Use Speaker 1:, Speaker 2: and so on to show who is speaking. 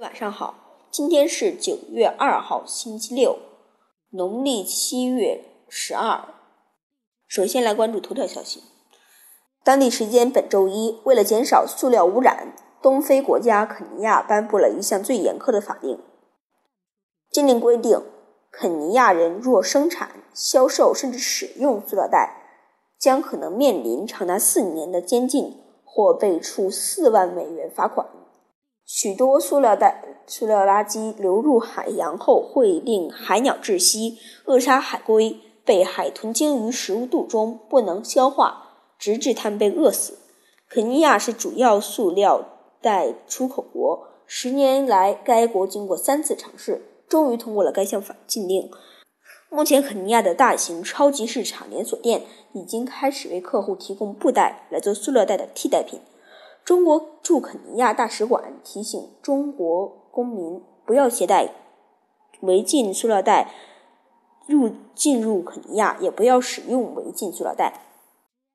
Speaker 1: 晚上好，今天是九月二号，星期六，农历七月十二。首先来关注头条消息。当地时间本周一，为了减少塑料污染，东非国家肯尼亚颁布了一项最严苛的法令。禁令规定，肯尼亚人若生产、销售甚至使用塑料袋，将可能面临长达四年的监禁或被处四万美元罚款。许多塑料袋、塑料垃圾流入海洋后，会令海鸟窒息、扼杀海龟，被海豚、鲸鱼食物肚中不能消化，直至它们被饿死。肯尼亚是主要塑料袋出口国，十年来，该国经过三次尝试，终于通过了该项法禁令。目前，肯尼亚的大型超级市场连锁店已经开始为客户提供布袋来做塑料袋的替代品。中国驻肯尼亚大使馆提醒中国公民不要携带违禁塑料袋入进入肯尼亚，也不要使用违禁塑料袋。